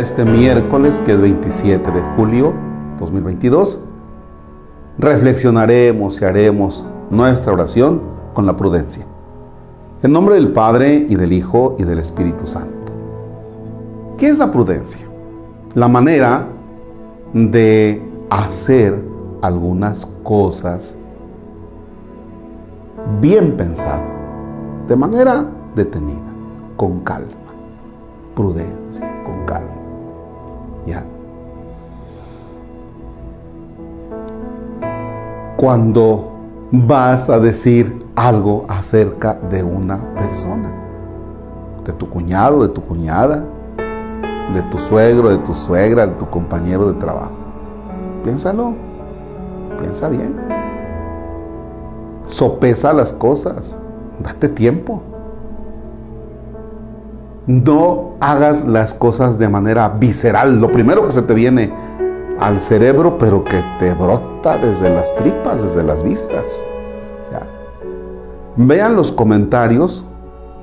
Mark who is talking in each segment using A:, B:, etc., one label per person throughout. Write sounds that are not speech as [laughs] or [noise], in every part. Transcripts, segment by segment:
A: este miércoles, que es 27 de julio 2022, reflexionaremos y haremos nuestra oración con la prudencia. En nombre del Padre y del Hijo y del Espíritu Santo. ¿Qué es la prudencia? La manera de hacer algunas cosas bien pensado, de manera detenida, con calma, prudencia, con calma. ¿Ya? Cuando vas a decir algo acerca de una persona, de tu cuñado, de tu cuñada, de tu suegro, de tu suegra, de tu compañero de trabajo. Piénsalo, piensa bien. Sopesa las cosas, date tiempo. No hagas las cosas de manera visceral, lo primero que se te viene al cerebro, pero que te brota desde las tripas, desde las vísceras. Vean los comentarios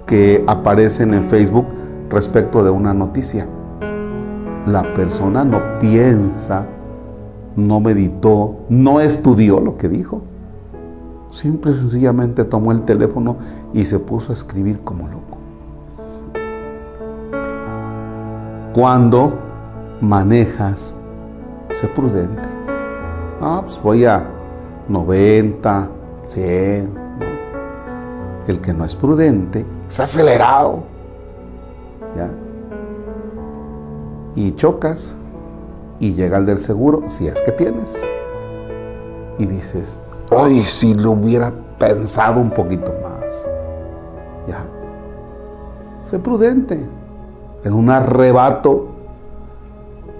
A: que aparecen en Facebook respecto de una noticia. La persona no piensa, no meditó, no estudió lo que dijo. Simple y sencillamente tomó el teléfono y se puso a escribir como loco. Cuando manejas, sé prudente. Ah, pues voy a 90, 100. El que no es prudente es acelerado. ¿Ya? Y chocas y llega el del seguro, si es que tienes. Y dices, ay, si lo hubiera pensado un poquito más. Ya. Sé prudente. En un arrebato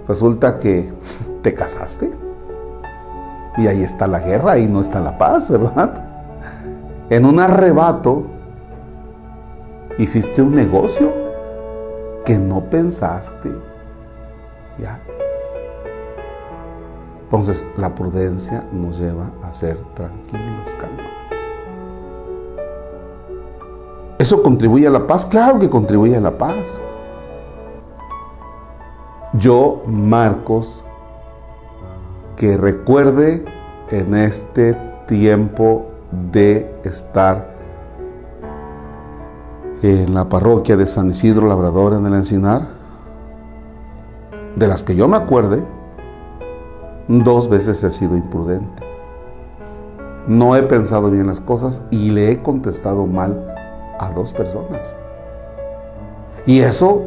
A: resulta que [laughs] te casaste. Y ahí está la guerra, ahí no está la paz, ¿verdad? En un arrebato hiciste un negocio que no pensaste. Ya. Entonces, la prudencia nos lleva a ser tranquilos, calmados. ¿Eso contribuye a la paz? Claro que contribuye a la paz. Yo, Marcos, que recuerde en este tiempo de estar en la parroquia de San Isidro Labrador en el Encinar, de las que yo me acuerde, dos veces he sido imprudente. No he pensado bien las cosas y le he contestado mal a dos personas. Y eso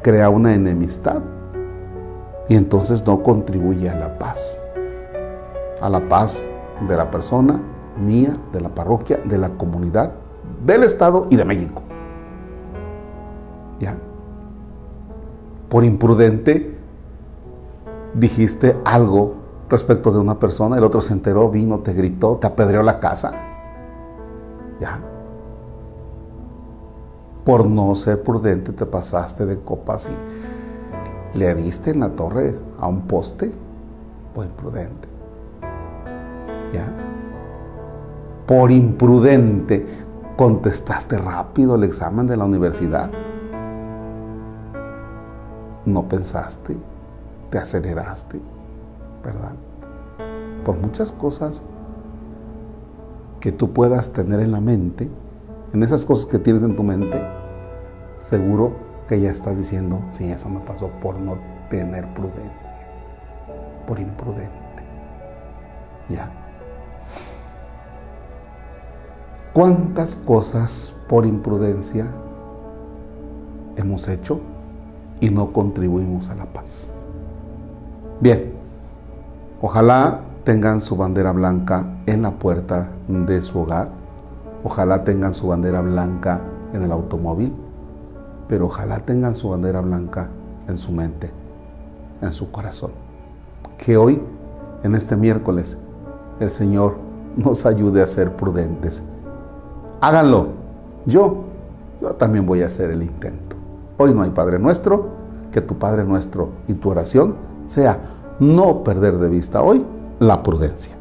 A: crea una enemistad. Y entonces no contribuye a la paz. A la paz de la persona, mía, de la parroquia, de la comunidad, del Estado y de México. ¿Ya? Por imprudente dijiste algo respecto de una persona, el otro se enteró, vino, te gritó, te apedreó la casa. ¿Ya? Por no ser prudente te pasaste de copas y le diste en la torre a un poste. Por imprudente. ¿Ya? Por imprudente contestaste rápido el examen de la universidad. No pensaste, te aceleraste ¿verdad? Por muchas cosas que tú puedas tener en la mente, en esas cosas que tienes en tu mente, seguro que ya estás diciendo, sí, eso me pasó por no tener prudencia, por imprudente. Ya. ¿Cuántas cosas por imprudencia hemos hecho y no contribuimos a la paz? Bien, Ojalá tengan su bandera blanca en la puerta de su hogar. Ojalá tengan su bandera blanca en el automóvil. Pero ojalá tengan su bandera blanca en su mente, en su corazón. Que hoy, en este miércoles, el Señor nos ayude a ser prudentes. Háganlo. Yo, yo también voy a hacer el intento. Hoy no hay Padre nuestro, que tu Padre nuestro y tu oración sea no perder de vista hoy la prudencia.